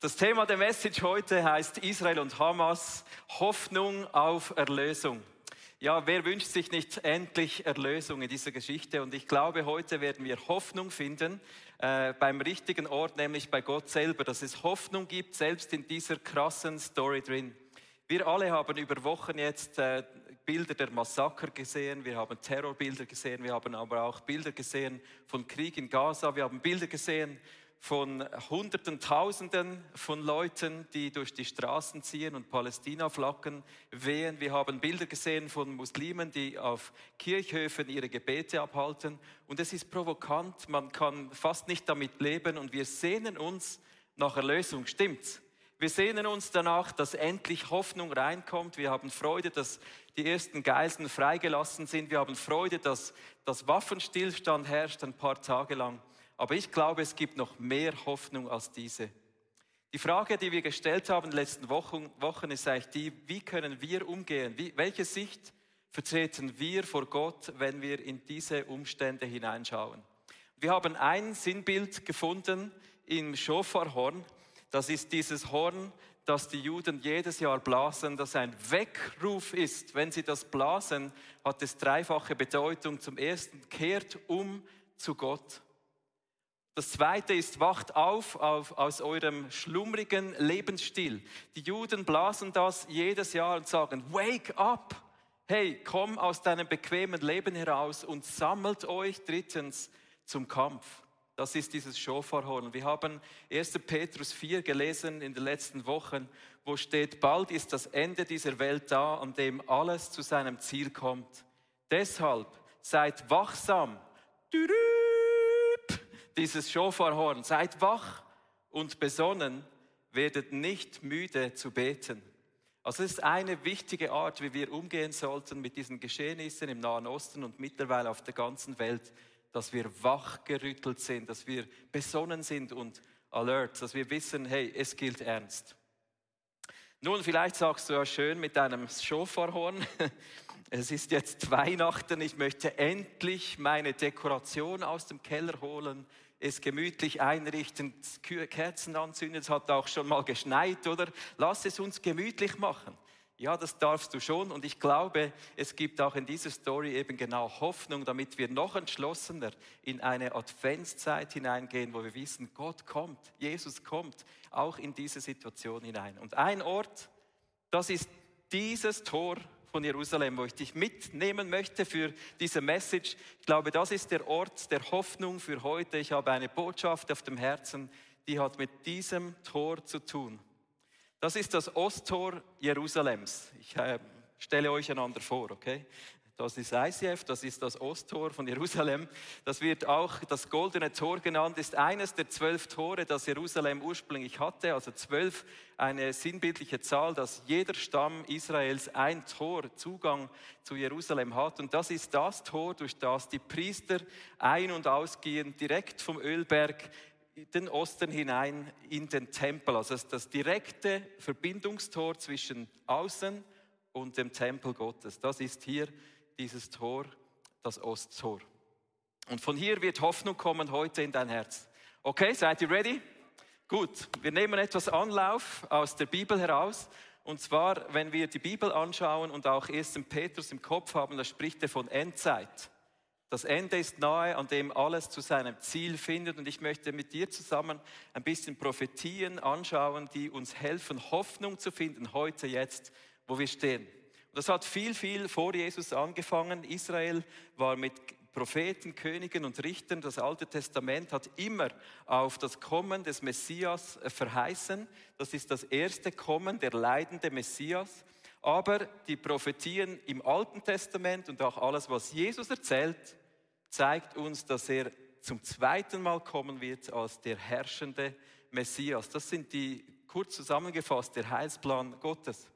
Das Thema der Message heute heißt Israel und Hamas, Hoffnung auf Erlösung. Ja, wer wünscht sich nicht endlich Erlösung in dieser Geschichte? Und ich glaube, heute werden wir Hoffnung finden äh, beim richtigen Ort, nämlich bei Gott selber, dass es Hoffnung gibt, selbst in dieser krassen Story drin. Wir alle haben über Wochen jetzt äh, Bilder der Massaker gesehen, wir haben Terrorbilder gesehen, wir haben aber auch Bilder gesehen von Krieg in Gaza, wir haben Bilder gesehen von Hunderten, Tausenden von Leuten, die durch die Straßen ziehen und Palästina-Flaggen wehen. Wir haben Bilder gesehen von Muslimen, die auf Kirchhöfen ihre Gebete abhalten. Und es ist provokant, man kann fast nicht damit leben und wir sehnen uns nach Erlösung. Stimmt's? Wir sehnen uns danach, dass endlich Hoffnung reinkommt. Wir haben Freude, dass die ersten Geiseln freigelassen sind. Wir haben Freude, dass das Waffenstillstand herrscht ein paar Tage lang. Aber ich glaube, es gibt noch mehr Hoffnung als diese. Die Frage, die wir gestellt haben in den letzten Wochen, Wochen ist eigentlich die, wie können wir umgehen? Wie, welche Sicht vertreten wir vor Gott, wenn wir in diese Umstände hineinschauen? Wir haben ein Sinnbild gefunden im Schofarhorn. Das ist dieses Horn, das die Juden jedes Jahr blasen, das ein Weckruf ist. Wenn sie das blasen, hat es dreifache Bedeutung. Zum ersten, kehrt um zu Gott. Das zweite ist, wacht auf, auf aus eurem schlummrigen Lebensstil. Die Juden blasen das jedes Jahr und sagen, wake up! Hey, komm aus deinem bequemen Leben heraus und sammelt euch drittens zum Kampf. Das ist dieses Schofarhorn. Wir haben 1. Petrus 4 gelesen in den letzten Wochen, wo steht, bald ist das Ende dieser Welt da, an dem alles zu seinem Ziel kommt. Deshalb seid wachsam. Dürü dieses Schofarhorn. Seid wach und besonnen, werdet nicht müde zu beten. Also es ist eine wichtige Art, wie wir umgehen sollten mit diesen Geschehnissen im Nahen Osten und mittlerweile auf der ganzen Welt, dass wir wachgerüttelt sind, dass wir besonnen sind und alert, dass wir wissen, hey, es gilt ernst. Nun, vielleicht sagst du ja schön mit deinem Schofarhorn, es ist jetzt Weihnachten, ich möchte endlich meine Dekoration aus dem Keller holen, es gemütlich einrichten, Kerzen anzünden. Es hat auch schon mal geschneit, oder? Lass es uns gemütlich machen. Ja, das darfst du schon. Und ich glaube, es gibt auch in dieser Story eben genau Hoffnung, damit wir noch entschlossener in eine Adventszeit hineingehen, wo wir wissen, Gott kommt, Jesus kommt, auch in diese Situation hinein. Und ein Ort, das ist dieses Tor von Jerusalem, wo ich dich mitnehmen möchte für diese Message. Ich glaube, das ist der Ort der Hoffnung für heute. Ich habe eine Botschaft auf dem Herzen, die hat mit diesem Tor zu tun. Das ist das Osttor Jerusalems. Ich äh, stelle euch einander vor, okay? Das ist ICF, das ist das Osttor von Jerusalem. Das wird auch das Goldene Tor genannt, ist eines der zwölf Tore, das Jerusalem ursprünglich hatte. Also zwölf, eine sinnbildliche Zahl, dass jeder Stamm Israels ein Tor, Zugang zu Jerusalem hat. Und das ist das Tor, durch das die Priester ein- und ausgehen, direkt vom Ölberg den Osten hinein in den Tempel. Also das, das direkte Verbindungstor zwischen außen und dem Tempel Gottes. Das ist hier dieses Tor, das Osttor. Und von hier wird Hoffnung kommen heute in dein Herz. Okay, seid ihr ready? Gut, wir nehmen etwas Anlauf aus der Bibel heraus. Und zwar, wenn wir die Bibel anschauen und auch 1. Petrus im Kopf haben, da spricht er von Endzeit. Das Ende ist nahe, an dem alles zu seinem Ziel findet. Und ich möchte mit dir zusammen ein bisschen Prophetien anschauen, die uns helfen, Hoffnung zu finden, heute, jetzt, wo wir stehen. Das hat viel, viel vor Jesus angefangen. Israel war mit Propheten, Königen und Richtern. Das Alte Testament hat immer auf das Kommen des Messias äh, verheißen. Das ist das erste Kommen, der leidende Messias. Aber die Prophetien im Alten Testament und auch alles, was Jesus erzählt, zeigt uns, dass er zum zweiten Mal kommen wird als der herrschende Messias. Das sind die kurz zusammengefasst der Heilsplan Gottes.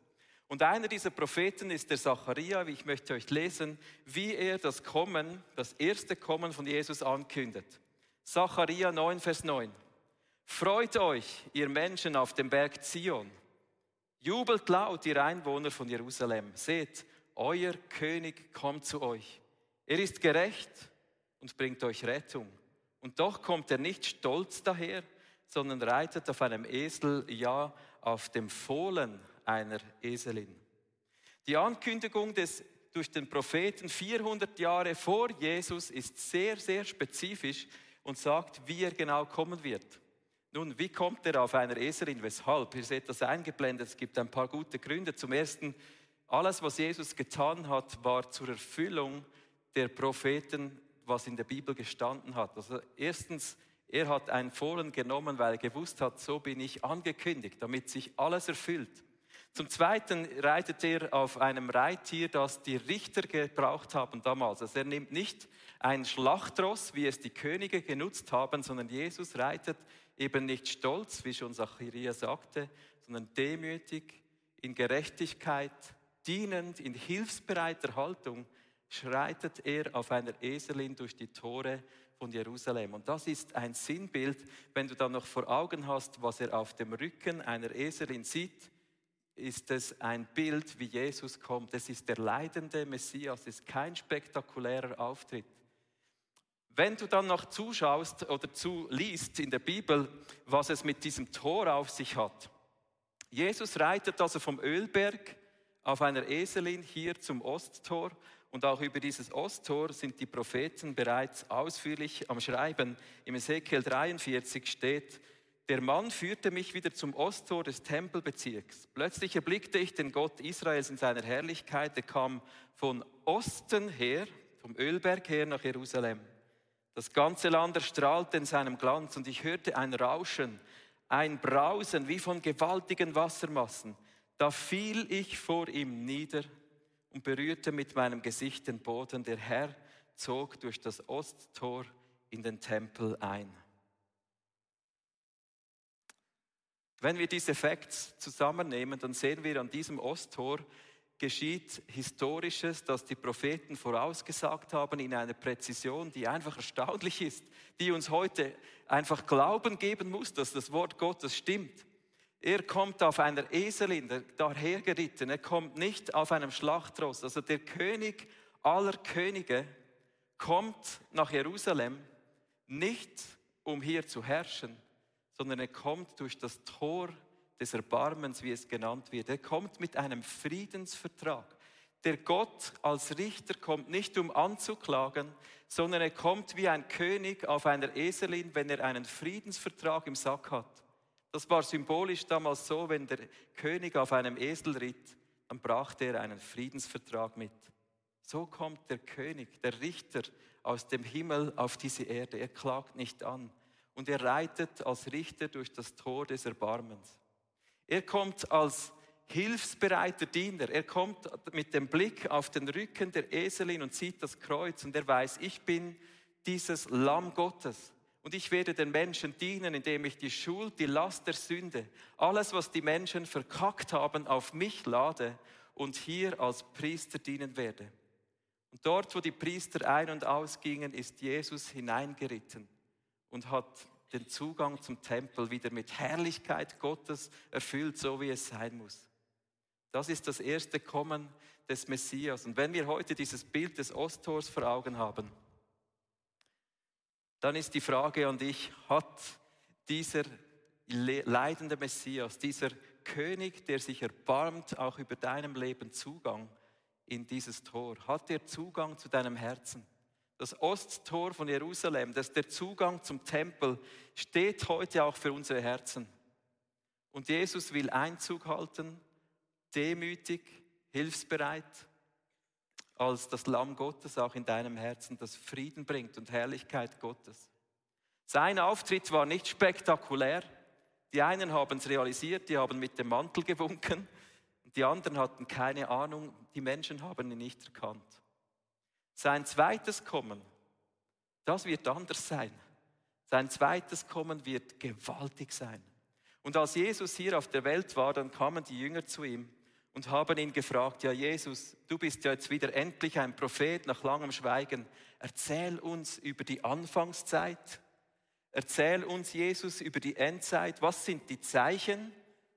Und einer dieser Propheten ist der Zacharia, wie ich möchte euch lesen, wie er das Kommen, das erste Kommen von Jesus ankündet. Zacharia 9, Vers 9. Freut euch, ihr Menschen auf dem Berg Zion. Jubelt laut, ihr Einwohner von Jerusalem. Seht, euer König kommt zu euch. Er ist gerecht und bringt euch Rettung. Und doch kommt er nicht stolz daher, sondern reitet auf einem Esel, ja, auf dem Fohlen einer Eselin. Die Ankündigung des durch den Propheten 400 Jahre vor Jesus ist sehr, sehr spezifisch und sagt, wie er genau kommen wird. Nun, wie kommt er auf einer Eselin? Weshalb? Ihr seht das eingeblendet. Es gibt ein paar gute Gründe. Zum ersten, alles, was Jesus getan hat, war zur Erfüllung der Propheten, was in der Bibel gestanden hat. Also erstens, er hat ein Fohlen genommen, weil er gewusst hat, so bin ich angekündigt, damit sich alles erfüllt. Zum Zweiten reitet er auf einem Reittier, das die Richter gebraucht haben damals. Also er nimmt nicht ein Schlachtross, wie es die Könige genutzt haben, sondern Jesus reitet eben nicht stolz, wie schon Zacharia sagte, sondern demütig, in Gerechtigkeit, dienend, in hilfsbereiter Haltung schreitet er auf einer Eselin durch die Tore von Jerusalem. Und das ist ein Sinnbild, wenn du dann noch vor Augen hast, was er auf dem Rücken einer Eselin sieht ist es ein Bild, wie Jesus kommt. Es ist der leidende Messias, es ist kein spektakulärer Auftritt. Wenn du dann noch zuschaust oder zuliest in der Bibel, was es mit diesem Tor auf sich hat. Jesus reitet also vom Ölberg auf einer Eselin hier zum Osttor und auch über dieses Osttor sind die Propheten bereits ausführlich am Schreiben. Im Ezekiel 43 steht, der Mann führte mich wieder zum Osttor des Tempelbezirks. Plötzlich erblickte ich den Gott Israels in seiner Herrlichkeit. Er kam von Osten her, vom Ölberg her nach Jerusalem. Das ganze Land erstrahlte in seinem Glanz und ich hörte ein Rauschen, ein Brausen wie von gewaltigen Wassermassen. Da fiel ich vor ihm nieder und berührte mit meinem Gesicht den Boden. Der Herr zog durch das Osttor in den Tempel ein. Wenn wir diese Facts zusammennehmen, dann sehen wir an diesem Osttor geschieht Historisches, das die Propheten vorausgesagt haben in einer Präzision, die einfach erstaunlich ist, die uns heute einfach Glauben geben muss, dass das Wort Gottes stimmt. Er kommt auf einer Eselin dahergeritten, er kommt nicht auf einem Schlachtross. Also der König aller Könige kommt nach Jerusalem nicht, um hier zu herrschen, sondern er kommt durch das Tor des Erbarmens, wie es genannt wird. Er kommt mit einem Friedensvertrag. Der Gott als Richter kommt nicht, um anzuklagen, sondern er kommt wie ein König auf einer Eselin, wenn er einen Friedensvertrag im Sack hat. Das war symbolisch damals so, wenn der König auf einem Esel ritt, dann brachte er einen Friedensvertrag mit. So kommt der König, der Richter aus dem Himmel auf diese Erde. Er klagt nicht an, und er reitet als Richter durch das Tor des Erbarmens. Er kommt als hilfsbereiter Diener. Er kommt mit dem Blick auf den Rücken der Eselin und sieht das Kreuz und er weiß, ich bin dieses Lamm Gottes. Und ich werde den Menschen dienen, indem ich die Schuld, die Last der Sünde, alles, was die Menschen verkackt haben, auf mich lade und hier als Priester dienen werde. Und dort, wo die Priester ein- und ausgingen, ist Jesus hineingeritten und hat den Zugang zum Tempel wieder mit Herrlichkeit Gottes erfüllt, so wie es sein muss. Das ist das erste Kommen des Messias. Und wenn wir heute dieses Bild des Osttors vor Augen haben, dann ist die Frage an dich, hat dieser leidende Messias, dieser König, der sich erbarmt, auch über deinem Leben Zugang in dieses Tor? Hat er Zugang zu deinem Herzen? Das Osttor von Jerusalem, das der Zugang zum Tempel, steht heute auch für unsere Herzen. Und Jesus will Einzug halten, demütig, hilfsbereit, als das Lamm Gottes auch in deinem Herzen, das Frieden bringt und Herrlichkeit Gottes. Sein Auftritt war nicht spektakulär. Die einen haben es realisiert, die haben mit dem Mantel gewunken, die anderen hatten keine Ahnung, die Menschen haben ihn nicht erkannt. Sein zweites Kommen, das wird anders sein. Sein zweites Kommen wird gewaltig sein. Und als Jesus hier auf der Welt war, dann kamen die Jünger zu ihm und haben ihn gefragt, ja Jesus, du bist ja jetzt wieder endlich ein Prophet nach langem Schweigen. Erzähl uns über die Anfangszeit. Erzähl uns, Jesus, über die Endzeit. Was sind die Zeichen,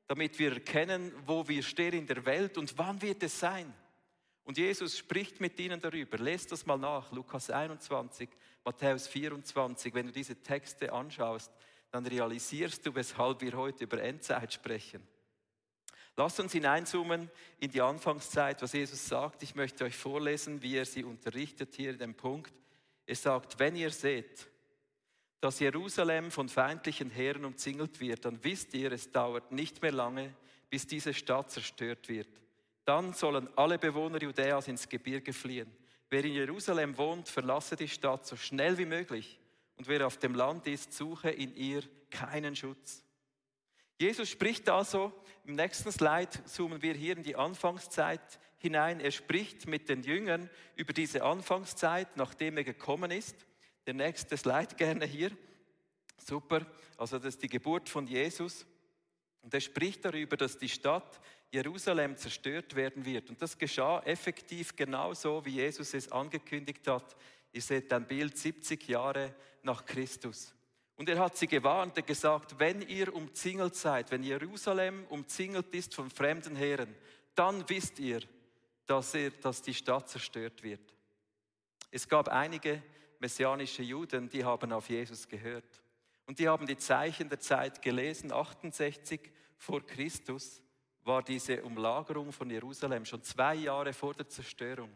damit wir erkennen, wo wir stehen in der Welt und wann wird es sein? Und Jesus spricht mit ihnen darüber. Lest das mal nach, Lukas 21, Matthäus 24. Wenn du diese Texte anschaust, dann realisierst du, weshalb wir heute über Endzeit sprechen. Lasst uns hineinzoomen in die Anfangszeit, was Jesus sagt. Ich möchte euch vorlesen, wie er sie unterrichtet hier in dem Punkt. Er sagt, wenn ihr seht, dass Jerusalem von feindlichen Heeren umzingelt wird, dann wisst ihr, es dauert nicht mehr lange, bis diese Stadt zerstört wird. Dann sollen alle Bewohner Judäas ins Gebirge fliehen. Wer in Jerusalem wohnt, verlasse die Stadt so schnell wie möglich. Und wer auf dem Land ist, suche in ihr keinen Schutz. Jesus spricht also, im nächsten Slide zoomen wir hier in die Anfangszeit hinein. Er spricht mit den Jüngern über diese Anfangszeit, nachdem er gekommen ist. Der nächste Slide gerne hier. Super. Also das ist die Geburt von Jesus. Und er spricht darüber, dass die Stadt Jerusalem zerstört werden wird. Und das geschah effektiv genauso, wie Jesus es angekündigt hat. Ihr seht ein Bild 70 Jahre nach Christus. Und er hat sie gewarnt, er gesagt, wenn ihr umzingelt seid, wenn Jerusalem umzingelt ist von fremden Heeren, dann wisst ihr, dass, ihr, dass die Stadt zerstört wird. Es gab einige messianische Juden, die haben auf Jesus gehört. Und die haben die Zeichen der Zeit gelesen. 68 vor Christus war diese Umlagerung von Jerusalem schon zwei Jahre vor der Zerstörung.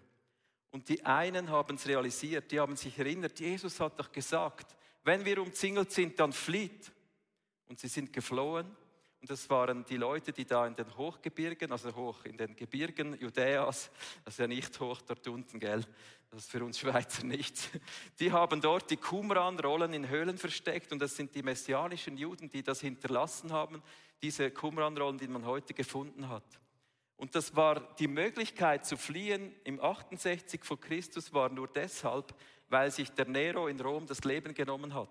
Und die einen haben es realisiert, die haben sich erinnert, Jesus hat doch gesagt, wenn wir umzingelt sind, dann flieht. Und sie sind geflohen. Und das waren die Leute, die da in den Hochgebirgen, also hoch in den Gebirgen Judäas, das ist ja nicht hoch dort unten, gell? Das ist für uns Schweizer nichts. Die haben dort die Qumran-Rollen in Höhlen versteckt und das sind die messianischen Juden, die das hinterlassen haben, diese Qumran-Rollen, die man heute gefunden hat. Und das war die Möglichkeit zu fliehen im 68 vor Christus war nur deshalb, weil sich der Nero in Rom das Leben genommen hat.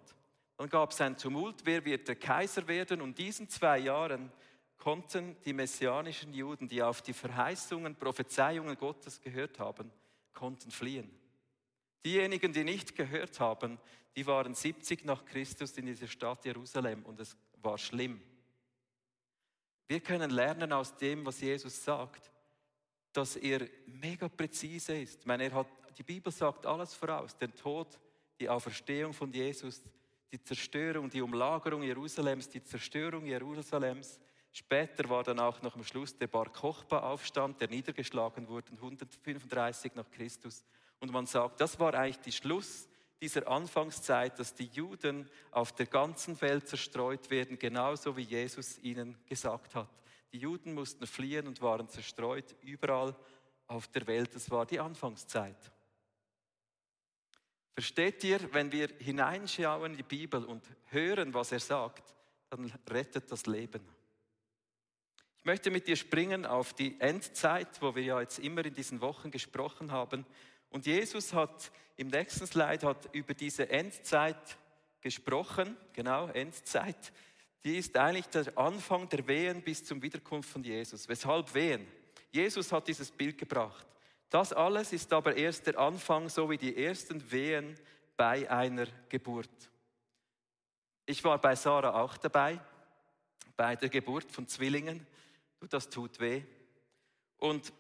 Dann gab es ein Tumult, wer wird der Kaiser werden? Und in diesen zwei Jahren konnten die messianischen Juden, die auf die Verheißungen, Prophezeiungen Gottes gehört haben, konnten fliehen. Diejenigen, die nicht gehört haben, die waren 70 nach Christus in dieser Stadt Jerusalem und es war schlimm. Wir können lernen aus dem, was Jesus sagt, dass er mega präzise ist. Ich meine, er hat die Bibel sagt alles voraus. Den Tod, die Auferstehung von Jesus, die Zerstörung, die Umlagerung Jerusalems, die Zerstörung Jerusalems. Später war dann auch noch am Schluss der Bar Kochba-Aufstand, der niedergeschlagen wurde, 135 nach Christus. Und man sagt, das war eigentlich die Schluss dieser Anfangszeit, dass die Juden auf der ganzen Welt zerstreut werden, genauso wie Jesus ihnen gesagt hat. Die Juden mussten fliehen und waren zerstreut überall auf der Welt. Das war die Anfangszeit. Versteht ihr, wenn wir hineinschauen in die Bibel und hören, was er sagt, dann rettet das Leben. Ich möchte mit dir springen auf die Endzeit, wo wir ja jetzt immer in diesen Wochen gesprochen haben. Und Jesus hat im nächsten Slide hat über diese Endzeit gesprochen, genau, Endzeit. Die ist eigentlich der Anfang der Wehen bis zum Wiederkunft von Jesus. Weshalb Wehen? Jesus hat dieses Bild gebracht. Das alles ist aber erst der Anfang, so wie die ersten Wehen bei einer Geburt. Ich war bei Sarah auch dabei, bei der Geburt von Zwillingen. Das tut weh. Und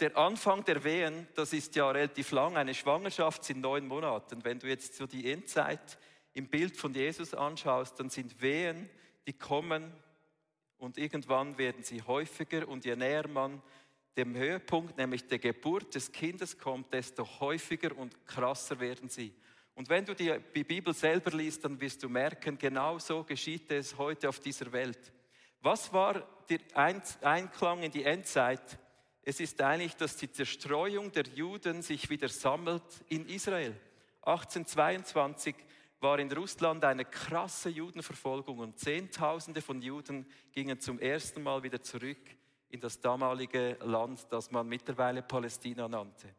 der Anfang der Wehen, das ist ja relativ lang. Eine Schwangerschaft sind neun Monate. Wenn du jetzt so die Endzeit im Bild von Jesus anschaust, dann sind Wehen, die kommen und irgendwann werden sie häufiger und je näher man dem Höhepunkt, nämlich der Geburt des Kindes kommt, desto häufiger und krasser werden sie. Und wenn du die Bibel selber liest, dann wirst du merken, genau so geschieht es heute auf dieser Welt. Was war der Einklang in die Endzeit? Es ist eigentlich, dass die Zerstreuung der Juden sich wieder sammelt in Israel. 1822 war in Russland eine krasse Judenverfolgung und Zehntausende von Juden gingen zum ersten Mal wieder zurück in das damalige Land, das man mittlerweile Palästina nannte.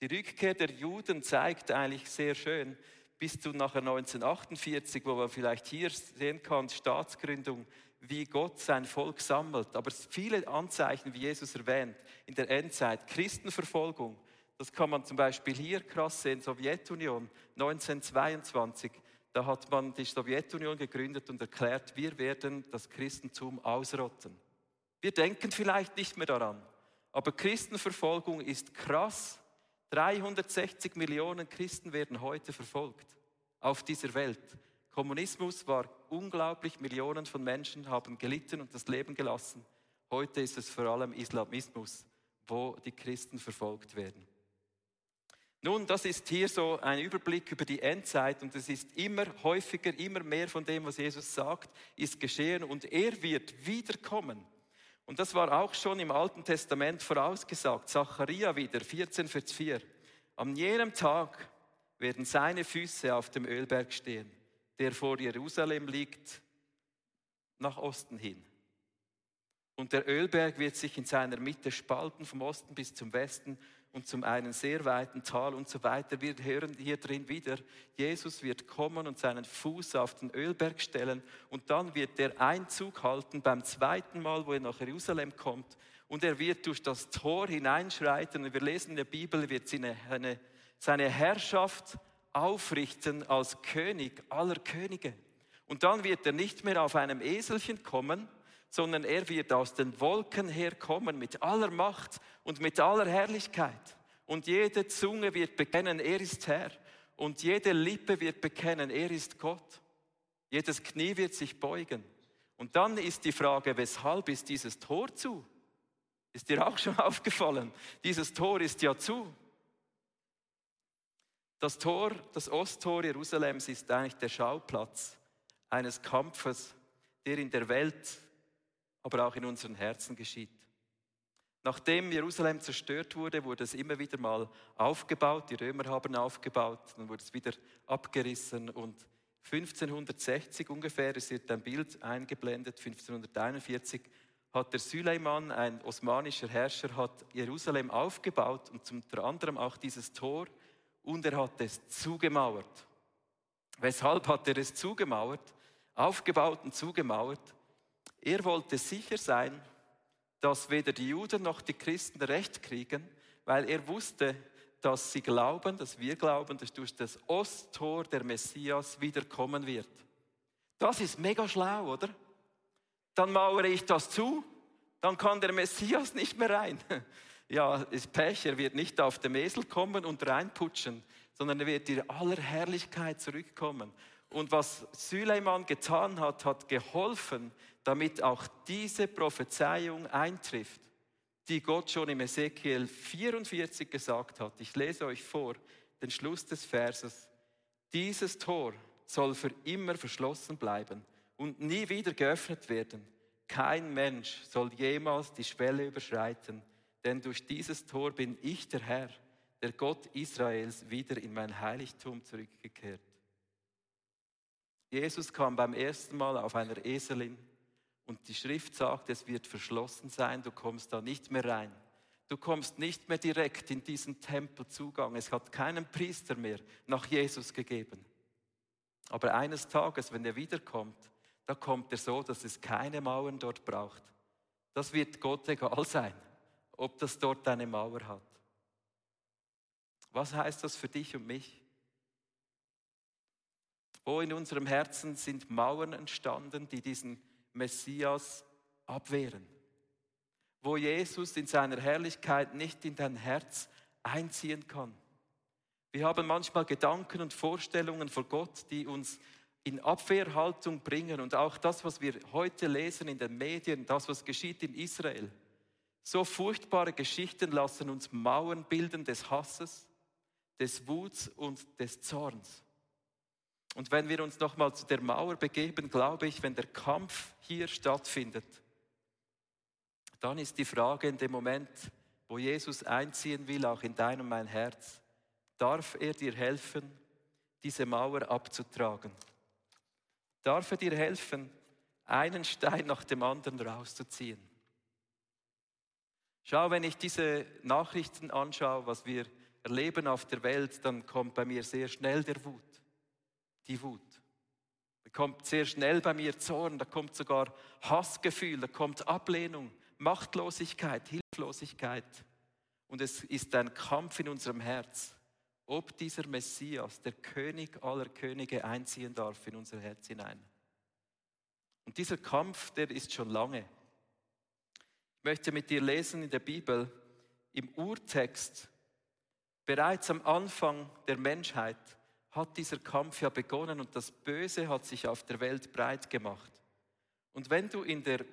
Die Rückkehr der Juden zeigt eigentlich sehr schön, bis zu nachher 1948, wo man vielleicht hier sehen kann, Staatsgründung, wie Gott sein Volk sammelt. Aber viele Anzeichen, wie Jesus erwähnt, in der Endzeit, Christenverfolgung, das kann man zum Beispiel hier krass sehen, Sowjetunion 1922. Da hat man die Sowjetunion gegründet und erklärt, wir werden das Christentum ausrotten. Wir denken vielleicht nicht mehr daran, aber Christenverfolgung ist krass. 360 Millionen Christen werden heute verfolgt auf dieser Welt. Kommunismus war unglaublich, Millionen von Menschen haben gelitten und das Leben gelassen. Heute ist es vor allem Islamismus, wo die Christen verfolgt werden. Nun, das ist hier so ein Überblick über die Endzeit und es ist immer häufiger, immer mehr von dem, was Jesus sagt, ist geschehen und er wird wiederkommen. Und das war auch schon im Alten Testament vorausgesagt. Zacharia wieder, 14, Vers 4. An jenem Tag werden seine Füße auf dem Ölberg stehen, der vor Jerusalem liegt, nach Osten hin. Und der Ölberg wird sich in seiner Mitte spalten, vom Osten bis zum Westen und zum einen sehr weiten Tal und so weiter. Wir hören hier drin wieder, Jesus wird kommen und seinen Fuß auf den Ölberg stellen und dann wird er Einzug halten beim zweiten Mal, wo er nach Jerusalem kommt und er wird durch das Tor hineinschreiten und wir lesen in der Bibel, wird seine, eine, seine Herrschaft aufrichten als König aller Könige. Und dann wird er nicht mehr auf einem Eselchen kommen, sondern er wird aus den Wolken herkommen mit aller Macht und mit aller Herrlichkeit. Und jede Zunge wird bekennen, er ist Herr. Und jede Lippe wird bekennen, er ist Gott. Jedes Knie wird sich beugen. Und dann ist die Frage, weshalb ist dieses Tor zu? Ist dir auch schon aufgefallen? Dieses Tor ist ja zu. Das Tor, das Osttor Jerusalems ist eigentlich der Schauplatz eines Kampfes, der in der Welt aber auch in unseren Herzen geschieht. Nachdem Jerusalem zerstört wurde, wurde es immer wieder mal aufgebaut. Die Römer haben aufgebaut, dann wurde es wieder abgerissen und 1560 ungefähr, es wird ein Bild eingeblendet, 1541 hat der Süleyman, ein osmanischer Herrscher, hat Jerusalem aufgebaut und unter anderem auch dieses Tor und er hat es zugemauert. Weshalb hat er es zugemauert? Aufgebaut und zugemauert, er wollte sicher sein, dass weder die Juden noch die Christen Recht kriegen, weil er wusste, dass sie glauben, dass wir glauben, dass durch das Osttor der Messias wiederkommen wird. Das ist mega schlau, oder? Dann mauere ich das zu, dann kann der Messias nicht mehr rein. Ja, ist Pech, er wird nicht auf dem Esel kommen und reinputschen, sondern er wird in aller Herrlichkeit zurückkommen. Und was Süleiman getan hat, hat geholfen, damit auch diese Prophezeiung eintrifft, die Gott schon im Ezekiel 44 gesagt hat. Ich lese euch vor den Schluss des Verses. Dieses Tor soll für immer verschlossen bleiben und nie wieder geöffnet werden. Kein Mensch soll jemals die Schwelle überschreiten, denn durch dieses Tor bin ich der Herr, der Gott Israels, wieder in mein Heiligtum zurückgekehrt. Jesus kam beim ersten Mal auf einer Eselin und die Schrift sagt, es wird verschlossen sein, du kommst da nicht mehr rein. Du kommst nicht mehr direkt in diesen Tempelzugang. Es hat keinen Priester mehr nach Jesus gegeben. Aber eines Tages, wenn er wiederkommt, da kommt er so, dass es keine Mauern dort braucht. Das wird Gott egal sein, ob das dort eine Mauer hat. Was heißt das für dich und mich? Wo in unserem Herzen sind Mauern entstanden, die diesen Messias abwehren. Wo Jesus in seiner Herrlichkeit nicht in dein Herz einziehen kann. Wir haben manchmal Gedanken und Vorstellungen vor Gott, die uns in Abwehrhaltung bringen. Und auch das, was wir heute lesen in den Medien, das, was geschieht in Israel. So furchtbare Geschichten lassen uns Mauern bilden des Hasses, des Wuts und des Zorns. Und wenn wir uns nochmal zu der Mauer begeben, glaube ich, wenn der Kampf hier stattfindet, dann ist die Frage in dem Moment, wo Jesus einziehen will, auch in dein und mein Herz, darf er dir helfen, diese Mauer abzutragen? Darf er dir helfen, einen Stein nach dem anderen rauszuziehen? Schau, wenn ich diese Nachrichten anschaue, was wir erleben auf der Welt, dann kommt bei mir sehr schnell der Wut die Wut. Da kommt sehr schnell bei mir Zorn, da kommt sogar Hassgefühl, da kommt Ablehnung, Machtlosigkeit, Hilflosigkeit. Und es ist ein Kampf in unserem Herz, ob dieser Messias, der König aller Könige, einziehen darf in unser Herz hinein. Und dieser Kampf, der ist schon lange. Möchte mit dir lesen in der Bibel, im Urtext, bereits am Anfang der Menschheit, hat dieser Kampf ja begonnen und das Böse hat sich auf der Welt breit gemacht. Und wenn du in der,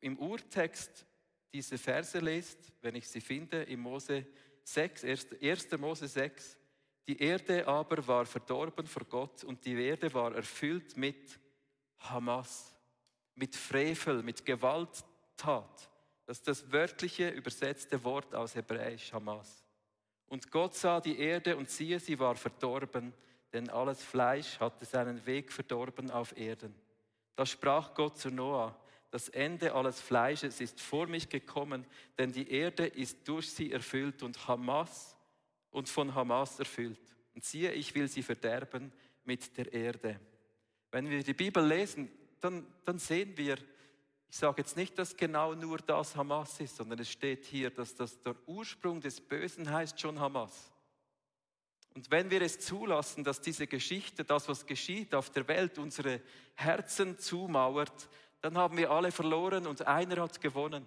im Urtext diese Verse liest, wenn ich sie finde, im Mose 6, 1. Mose 6, die Erde aber war verdorben vor Gott und die Erde war erfüllt mit Hamas, mit Frevel, mit Gewalttat. Das ist das wörtliche übersetzte Wort aus Hebräisch Hamas. Und Gott sah die Erde und siehe, sie war verdorben, denn alles Fleisch hatte seinen Weg verdorben auf Erden. Da sprach Gott zu Noah, das Ende alles Fleisches ist vor mich gekommen, denn die Erde ist durch sie erfüllt und Hamas und von Hamas erfüllt. Und siehe, ich will sie verderben mit der Erde. Wenn wir die Bibel lesen, dann, dann sehen wir, ich sage jetzt nicht, dass genau nur das Hamas ist, sondern es steht hier, dass das der Ursprung des Bösen heißt schon Hamas. Und wenn wir es zulassen, dass diese Geschichte, das, was geschieht auf der Welt, unsere Herzen zumauert, dann haben wir alle verloren und einer hat gewonnen.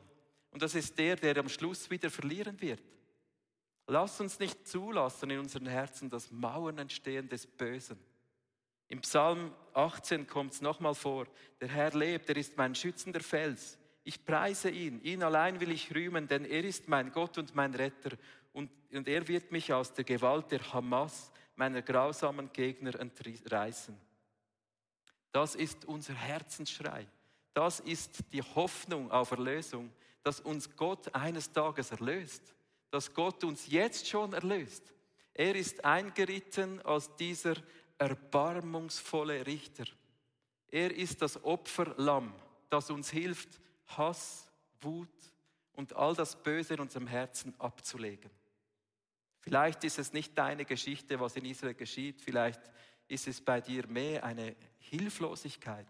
Und das ist der, der am Schluss wieder verlieren wird. Lass uns nicht zulassen in unseren Herzen, dass Mauern entstehen des Bösen. Im Psalm 18 kommt es nochmal vor, der Herr lebt, er ist mein schützender Fels. Ich preise ihn, ihn allein will ich rühmen, denn er ist mein Gott und mein Retter und, und er wird mich aus der Gewalt der Hamas, meiner grausamen Gegner, entreißen. Das ist unser Herzensschrei. Das ist die Hoffnung auf Erlösung, dass uns Gott eines Tages erlöst, dass Gott uns jetzt schon erlöst. Er ist eingeritten als dieser erbarmungsvolle Richter. Er ist das Opferlamm, das uns hilft, Hass, Wut und all das Böse in unserem Herzen abzulegen. Vielleicht ist es nicht deine Geschichte, was in Israel geschieht. Vielleicht ist es bei dir mehr eine Hilflosigkeit.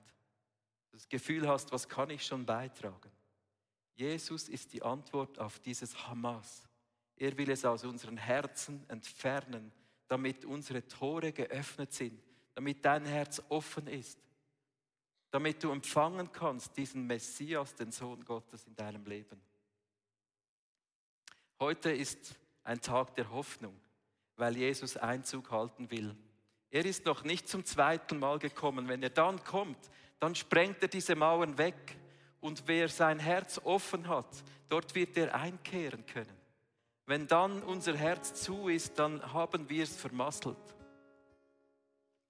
Das Gefühl hast, was kann ich schon beitragen? Jesus ist die Antwort auf dieses Hamas. Er will es aus unseren Herzen entfernen, damit unsere Tore geöffnet sind, damit dein Herz offen ist, damit du empfangen kannst diesen Messias, den Sohn Gottes in deinem Leben. Heute ist ein Tag der Hoffnung, weil Jesus Einzug halten will. Er ist noch nicht zum zweiten Mal gekommen. Wenn er dann kommt, dann sprengt er diese Mauern weg. Und wer sein Herz offen hat, dort wird er einkehren können. Wenn dann unser Herz zu ist, dann haben wir es vermasselt.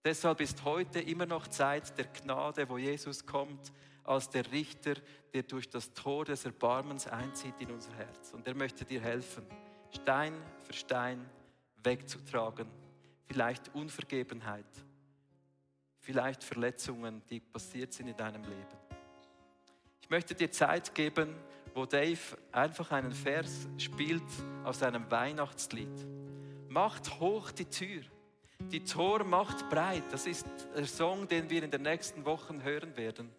Deshalb ist heute immer noch Zeit der Gnade, wo Jesus kommt als der Richter, der durch das Tor des Erbarmens einzieht in unser Herz. Und er möchte dir helfen. Stein für Stein wegzutragen. Vielleicht Unvergebenheit, vielleicht Verletzungen, die passiert sind in deinem Leben. Ich möchte dir Zeit geben, wo Dave einfach einen Vers spielt aus einem Weihnachtslied. Macht hoch die Tür. Die Tor macht breit. Das ist der Song, den wir in den nächsten Wochen hören werden.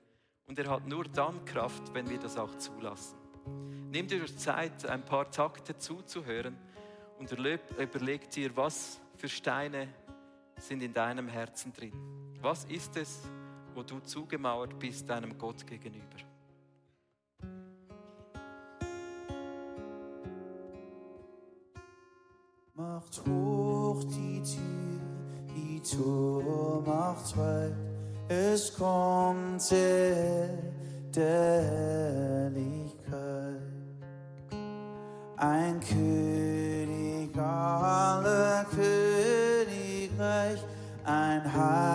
Und er hat nur dann Kraft, wenn wir das auch zulassen. Nimm dir Zeit, ein paar Takte zuzuhören und überleg dir, was für Steine sind in deinem Herzen drin. Was ist es, wo du zugemauert bist deinem Gott gegenüber? Macht hoch die Tür, die Tor macht weit, es kommt der Herrlichkeit ein König aller Königreich, ein Heiland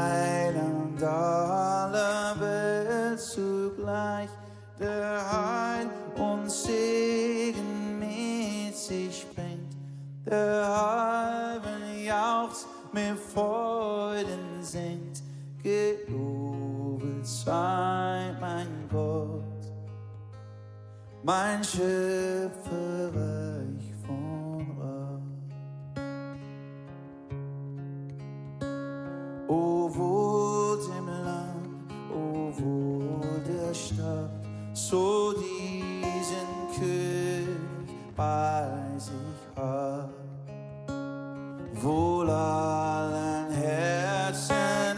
der halben jauchzt mit Freuden singt, gelobet sei mein Gott mein Schöpfer reich von Rat. O wohl dem Land, o wohl der Stadt, so diesen König bei sich hat wohl allen Herzen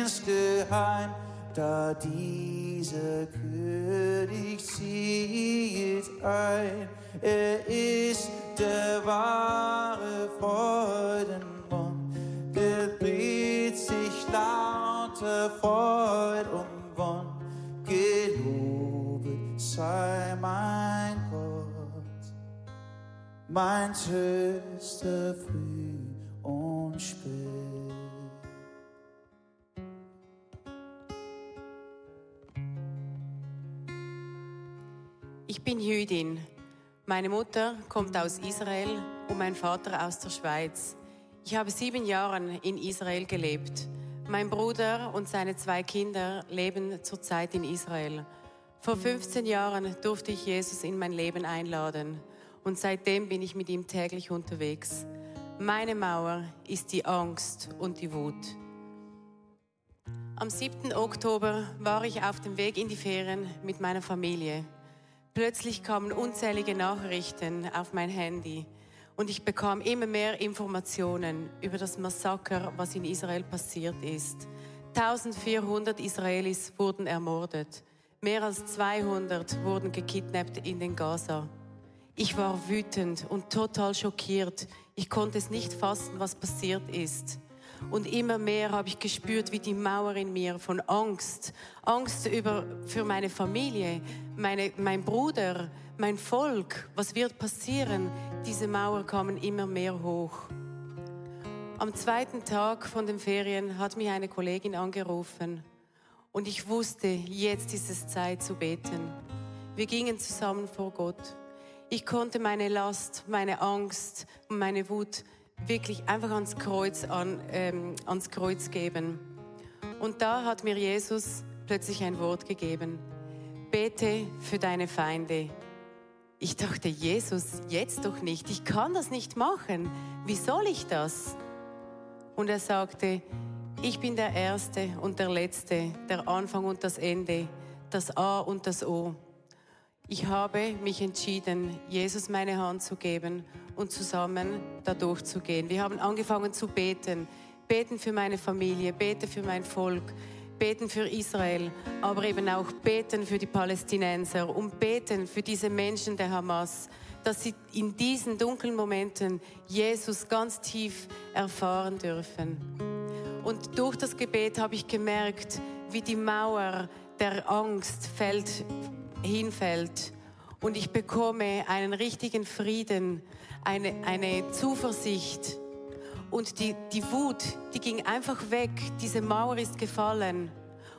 insgeheim, da dieser König zieht ein. Er ist der wahre Freudenbund, der dreht sich lauter Freud um Wund. Gelobet sei mein Gott, mein tröster Frieden. Ich bin Jüdin. Meine Mutter kommt aus Israel und mein Vater aus der Schweiz. Ich habe sieben Jahre in Israel gelebt. Mein Bruder und seine zwei Kinder leben zurzeit in Israel. Vor 15 Jahren durfte ich Jesus in mein Leben einladen und seitdem bin ich mit ihm täglich unterwegs. Meine Mauer ist die Angst und die Wut. Am 7. Oktober war ich auf dem Weg in die Ferien mit meiner Familie. Plötzlich kamen unzählige Nachrichten auf mein Handy und ich bekam immer mehr Informationen über das Massaker, was in Israel passiert ist. 1400 Israelis wurden ermordet. Mehr als 200 wurden gekidnappt in den Gaza. Ich war wütend und total schockiert. Ich konnte es nicht fassen, was passiert ist. Und immer mehr habe ich gespürt, wie die Mauer in mir von Angst, Angst über, für meine Familie, meine, mein Bruder, mein Volk, was wird passieren, diese Mauer kamen immer mehr hoch. Am zweiten Tag von den Ferien hat mich eine Kollegin angerufen und ich wusste, jetzt ist es Zeit zu beten. Wir gingen zusammen vor Gott. Ich konnte meine Last, meine Angst und meine Wut wirklich einfach ans Kreuz, an, ähm, ans Kreuz geben. Und da hat mir Jesus plötzlich ein Wort gegeben. Bete für deine Feinde. Ich dachte, Jesus, jetzt doch nicht. Ich kann das nicht machen. Wie soll ich das? Und er sagte, ich bin der Erste und der Letzte, der Anfang und das Ende, das A und das O. Ich habe mich entschieden, Jesus meine Hand zu geben und zusammen da durchzugehen. Wir haben angefangen zu beten. Beten für meine Familie, beten für mein Volk, beten für Israel, aber eben auch beten für die Palästinenser und beten für diese Menschen der Hamas, dass sie in diesen dunklen Momenten Jesus ganz tief erfahren dürfen. Und durch das Gebet habe ich gemerkt, wie die Mauer der Angst fällt, hinfällt. Und ich bekomme einen richtigen Frieden, eine, eine Zuversicht. Und die, die Wut, die ging einfach weg. Diese Mauer ist gefallen.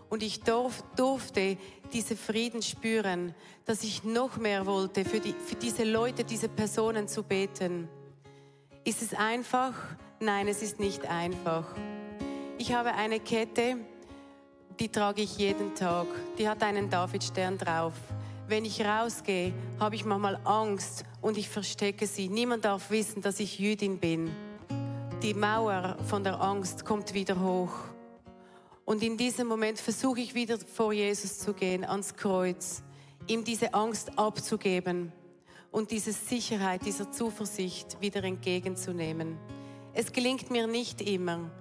Und ich durf, durfte diese Frieden spüren, dass ich noch mehr wollte, für, die, für diese Leute, diese Personen zu beten. Ist es einfach? Nein, es ist nicht einfach. Ich habe eine Kette, die trage ich jeden Tag. Die hat einen Davidstern drauf. Wenn ich rausgehe, habe ich manchmal Angst und ich verstecke sie. Niemand darf wissen, dass ich Jüdin bin. Die Mauer von der Angst kommt wieder hoch. Und in diesem Moment versuche ich wieder vor Jesus zu gehen, ans Kreuz, ihm diese Angst abzugeben und diese Sicherheit, diese Zuversicht wieder entgegenzunehmen. Es gelingt mir nicht immer,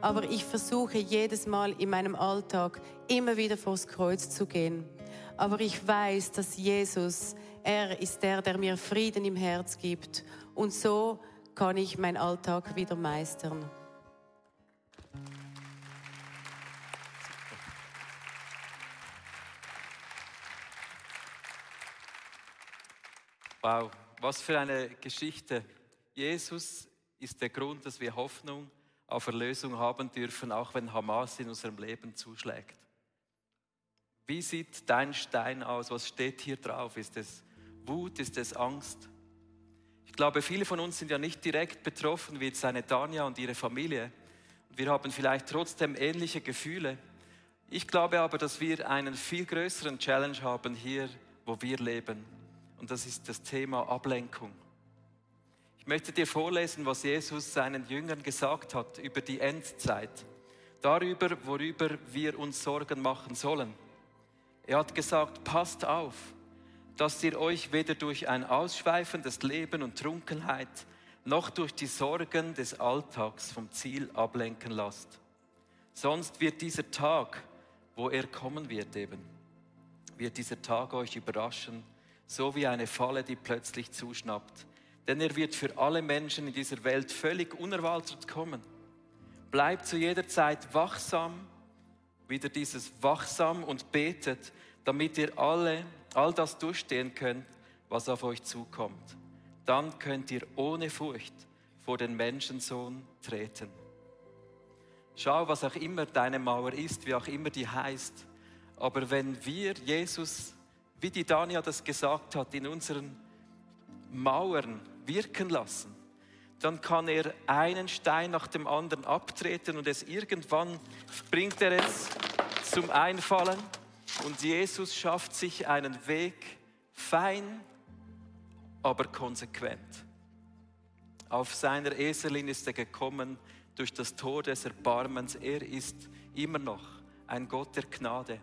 aber ich versuche jedes Mal in meinem Alltag immer wieder vors Kreuz zu gehen. Aber ich weiß, dass Jesus, er ist der, der mir Frieden im Herz gibt. Und so kann ich meinen Alltag wieder meistern. Wow, was für eine Geschichte. Jesus ist der Grund, dass wir Hoffnung auf Erlösung haben dürfen, auch wenn Hamas in unserem Leben zuschlägt. Wie sieht dein Stein aus? Was steht hier drauf? Ist es Wut? Ist es Angst? Ich glaube, viele von uns sind ja nicht direkt betroffen wie seine Tanja und ihre Familie. Wir haben vielleicht trotzdem ähnliche Gefühle. Ich glaube aber, dass wir einen viel größeren Challenge haben hier, wo wir leben. Und das ist das Thema Ablenkung. Ich möchte dir vorlesen, was Jesus seinen Jüngern gesagt hat über die Endzeit, darüber, worüber wir uns Sorgen machen sollen. Er hat gesagt, passt auf, dass ihr euch weder durch ein ausschweifendes Leben und Trunkenheit noch durch die Sorgen des Alltags vom Ziel ablenken lasst. Sonst wird dieser Tag, wo er kommen wird eben, wird dieser Tag euch überraschen, so wie eine Falle, die plötzlich zuschnappt denn er wird für alle Menschen in dieser Welt völlig unerwartet kommen. Bleibt zu jeder Zeit wachsam, wieder dieses wachsam und betet, damit ihr alle all das durchstehen könnt, was auf euch zukommt. Dann könnt ihr ohne Furcht vor den Menschensohn treten. Schau, was auch immer deine Mauer ist, wie auch immer die heißt. Aber wenn wir Jesus, wie die Daniel das gesagt hat, in unseren Mauern wirken lassen, dann kann er einen Stein nach dem anderen abtreten und es irgendwann bringt er es zum Einfallen und Jesus schafft sich einen Weg fein, aber konsequent. Auf seiner Eselin ist er gekommen durch das Tor des Erbarmens. Er ist immer noch ein Gott der Gnade.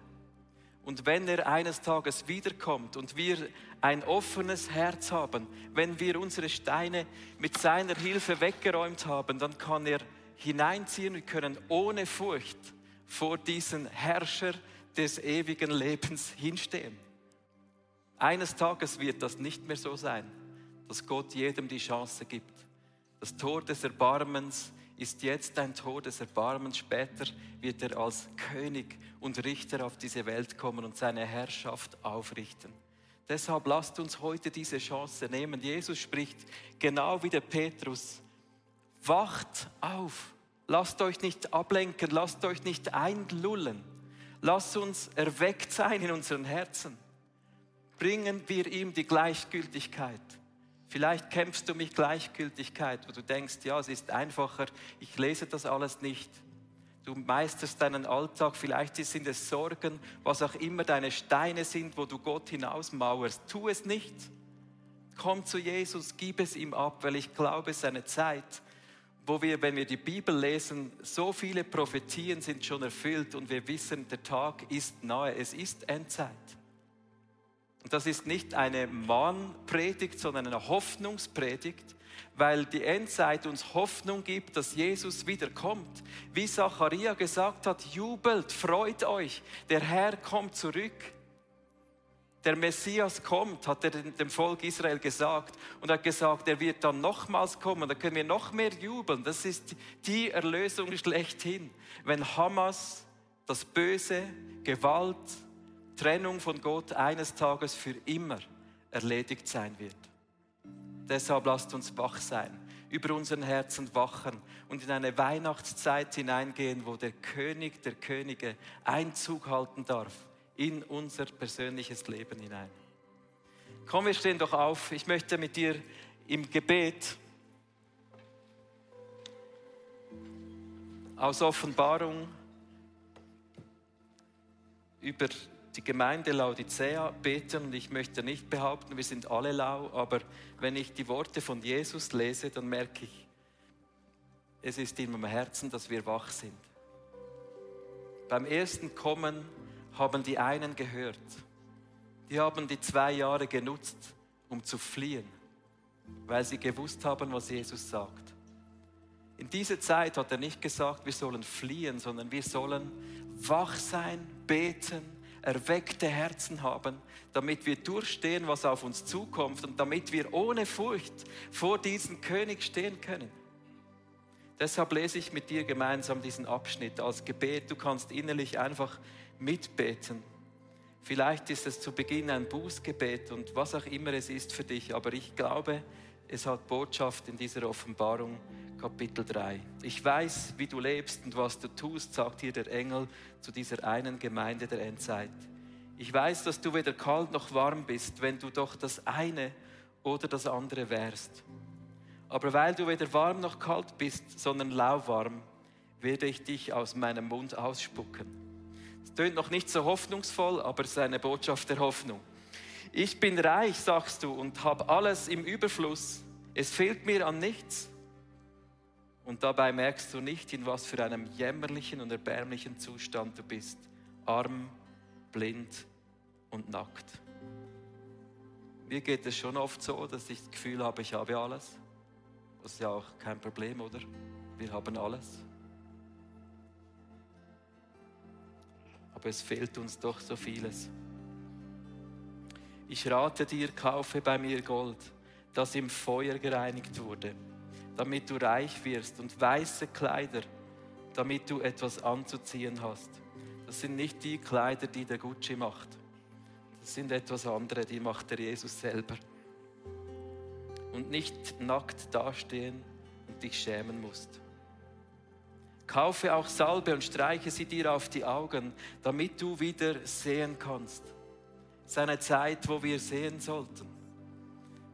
Und wenn er eines Tages wiederkommt und wir ein offenes Herz haben, wenn wir unsere Steine mit seiner Hilfe weggeräumt haben, dann kann er hineinziehen. Wir können ohne Furcht vor diesen Herrscher des ewigen Lebens hinstehen. Eines Tages wird das nicht mehr so sein, dass Gott jedem die Chance gibt. Das Tor des Erbarmens ist jetzt ein Tor des Erbarmens. Später wird er als König und Richter auf diese Welt kommen und seine Herrschaft aufrichten. Deshalb lasst uns heute diese Chance nehmen. Jesus spricht genau wie der Petrus. Wacht auf. Lasst euch nicht ablenken. Lasst euch nicht einlullen. Lasst uns erweckt sein in unseren Herzen. Bringen wir ihm die Gleichgültigkeit. Vielleicht kämpfst du mit Gleichgültigkeit, wo du denkst, ja, es ist einfacher, ich lese das alles nicht. Du meisterst deinen Alltag, vielleicht sind es Sorgen, was auch immer deine Steine sind, wo du Gott hinausmauerst. Tu es nicht. Komm zu Jesus, gib es ihm ab, weil ich glaube, es ist eine Zeit, wo wir, wenn wir die Bibel lesen, so viele Prophetien sind schon erfüllt und wir wissen, der Tag ist nahe. Es ist Endzeit. Und das ist nicht eine Mahnpredigt, sondern eine Hoffnungspredigt, weil die Endzeit uns Hoffnung gibt, dass Jesus wiederkommt. Wie Zacharia gesagt hat, jubelt, freut euch, der Herr kommt zurück. Der Messias kommt, hat er dem Volk Israel gesagt und hat gesagt, er wird dann nochmals kommen, da können wir noch mehr jubeln. Das ist die Erlösung schlechthin, wenn Hamas das Böse, Gewalt, Trennung von Gott eines Tages für immer erledigt sein wird. Deshalb lasst uns wach sein, über unseren Herzen wachen und in eine Weihnachtszeit hineingehen, wo der König der Könige Einzug halten darf in unser persönliches Leben hinein. Komm, wir stehen doch auf. Ich möchte mit dir im Gebet aus Offenbarung über die Gemeinde Laodicea beten und ich möchte nicht behaupten, wir sind alle lau, aber wenn ich die Worte von Jesus lese, dann merke ich, es ist in meinem Herzen, dass wir wach sind. Beim ersten Kommen haben die einen gehört, die haben die zwei Jahre genutzt, um zu fliehen, weil sie gewusst haben, was Jesus sagt. In dieser Zeit hat er nicht gesagt, wir sollen fliehen, sondern wir sollen wach sein, beten, erweckte Herzen haben, damit wir durchstehen, was auf uns zukommt und damit wir ohne Furcht vor diesem König stehen können. Deshalb lese ich mit dir gemeinsam diesen Abschnitt als Gebet. Du kannst innerlich einfach mitbeten. Vielleicht ist es zu Beginn ein Bußgebet und was auch immer es ist für dich, aber ich glaube, es hat Botschaft in dieser Offenbarung Kapitel 3. Ich weiß, wie du lebst und was du tust, sagt hier der Engel zu dieser einen Gemeinde der Endzeit. Ich weiß, dass du weder kalt noch warm bist, wenn du doch das eine oder das andere wärst. Aber weil du weder warm noch kalt bist, sondern lauwarm, werde ich dich aus meinem Mund ausspucken. Es tönt noch nicht so hoffnungsvoll, aber es ist eine Botschaft der Hoffnung. Ich bin reich, sagst du, und habe alles im Überfluss. Es fehlt mir an nichts. Und dabei merkst du nicht, in was für einem jämmerlichen und erbärmlichen Zustand du bist. Arm, blind und nackt. Mir geht es schon oft so, dass ich das Gefühl habe, ich habe alles. Das ist ja auch kein Problem, oder? Wir haben alles. Aber es fehlt uns doch so vieles. Ich rate dir, kaufe bei mir Gold, das im Feuer gereinigt wurde damit du reich wirst und weiße Kleider, damit du etwas anzuziehen hast. Das sind nicht die Kleider, die der Gucci macht. Das sind etwas andere, die macht der Jesus selber. Und nicht nackt dastehen und dich schämen musst. Kaufe auch Salbe und streiche sie dir auf die Augen, damit du wieder sehen kannst. Es ist eine Zeit, wo wir sehen sollten.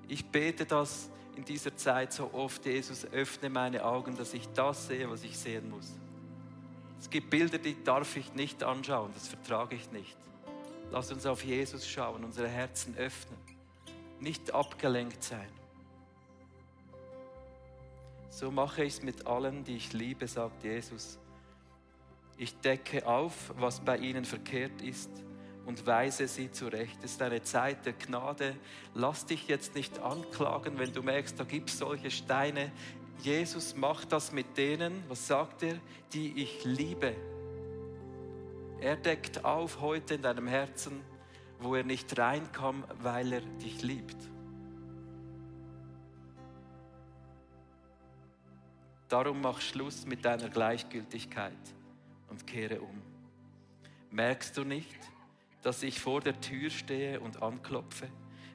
Ich bete das in dieser Zeit so oft, Jesus, öffne meine Augen, dass ich das sehe, was ich sehen muss. Es gibt Bilder, die darf ich nicht anschauen, das vertrage ich nicht. Lass uns auf Jesus schauen, unsere Herzen öffnen, nicht abgelenkt sein. So mache ich es mit allen, die ich liebe, sagt Jesus. Ich decke auf, was bei ihnen verkehrt ist und weise sie zurecht. Es ist eine Zeit der Gnade. Lass dich jetzt nicht anklagen, wenn du merkst, da gibt es solche Steine. Jesus macht das mit denen, was sagt er, die ich liebe. Er deckt auf heute in deinem Herzen, wo er nicht reinkam, weil er dich liebt. Darum mach Schluss mit deiner Gleichgültigkeit und kehre um. Merkst du nicht, dass ich vor der Tür stehe und anklopfe?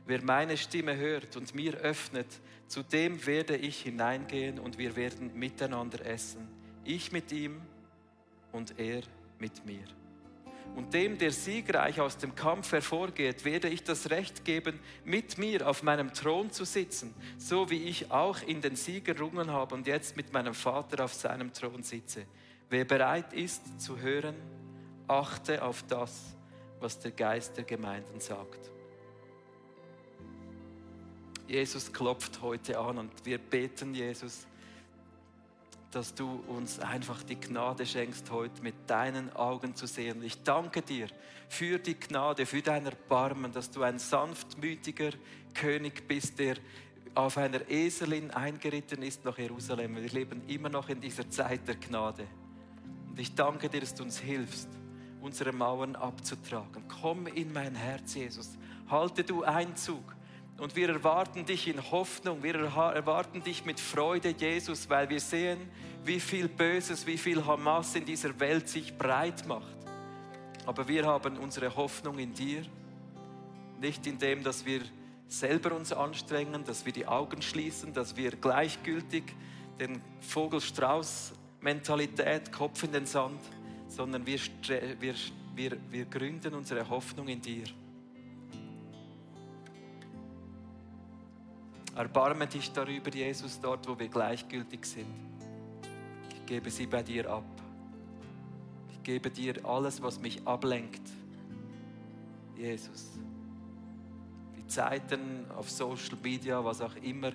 Wer meine Stimme hört und mir öffnet, zu dem werde ich hineingehen und wir werden miteinander essen. Ich mit ihm und er mit mir. Und dem, der siegreich aus dem Kampf hervorgeht, werde ich das Recht geben, mit mir auf meinem Thron zu sitzen, so wie ich auch in den Sieg errungen habe und jetzt mit meinem Vater auf seinem Thron sitze. Wer bereit ist zu hören, achte auf das, was der Geist der Gemeinden sagt. Jesus klopft heute an und wir beten, Jesus, dass du uns einfach die Gnade schenkst, heute mit deinen Augen zu sehen. Ich danke dir für die Gnade, für dein Erbarmen, dass du ein sanftmütiger König bist, der auf einer Eselin eingeritten ist nach Jerusalem. Wir leben immer noch in dieser Zeit der Gnade. Und ich danke dir, dass du uns hilfst, unsere Mauern abzutragen. Komm in mein Herz, Jesus. Halte du Einzug und wir erwarten dich in Hoffnung, wir erwarten dich mit Freude, Jesus, weil wir sehen, wie viel Böses, wie viel Hamas in dieser Welt sich breit macht. Aber wir haben unsere Hoffnung in dir, nicht in dem, dass wir selber uns anstrengen, dass wir die Augen schließen, dass wir gleichgültig den Vogelstrauß-Mentalität, Kopf in den Sand, sondern wir, wir, wir, wir gründen unsere Hoffnung in dir. Erbarme dich darüber, Jesus, dort, wo wir gleichgültig sind. Ich gebe sie bei dir ab. Ich gebe dir alles, was mich ablenkt. Jesus. Die Zeiten auf Social Media, was auch immer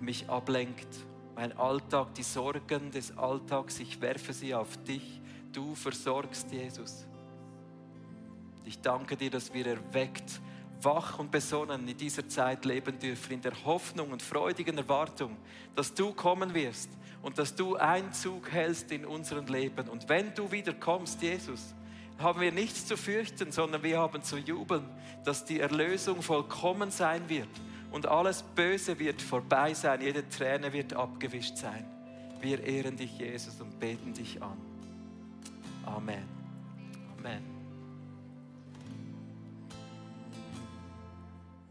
mich ablenkt. Mein Alltag, die Sorgen des Alltags, ich werfe sie auf dich. Du versorgst, Jesus. Ich danke dir, dass wir erweckt wach und besonnen in dieser Zeit leben dürfen, in der Hoffnung und freudigen Erwartung, dass du kommen wirst und dass du Einzug hältst in unserem Leben. Und wenn du wieder kommst, Jesus, haben wir nichts zu fürchten, sondern wir haben zu jubeln, dass die Erlösung vollkommen sein wird und alles Böse wird vorbei sein, jede Träne wird abgewischt sein. Wir ehren dich, Jesus, und beten dich an. Amen. Amen.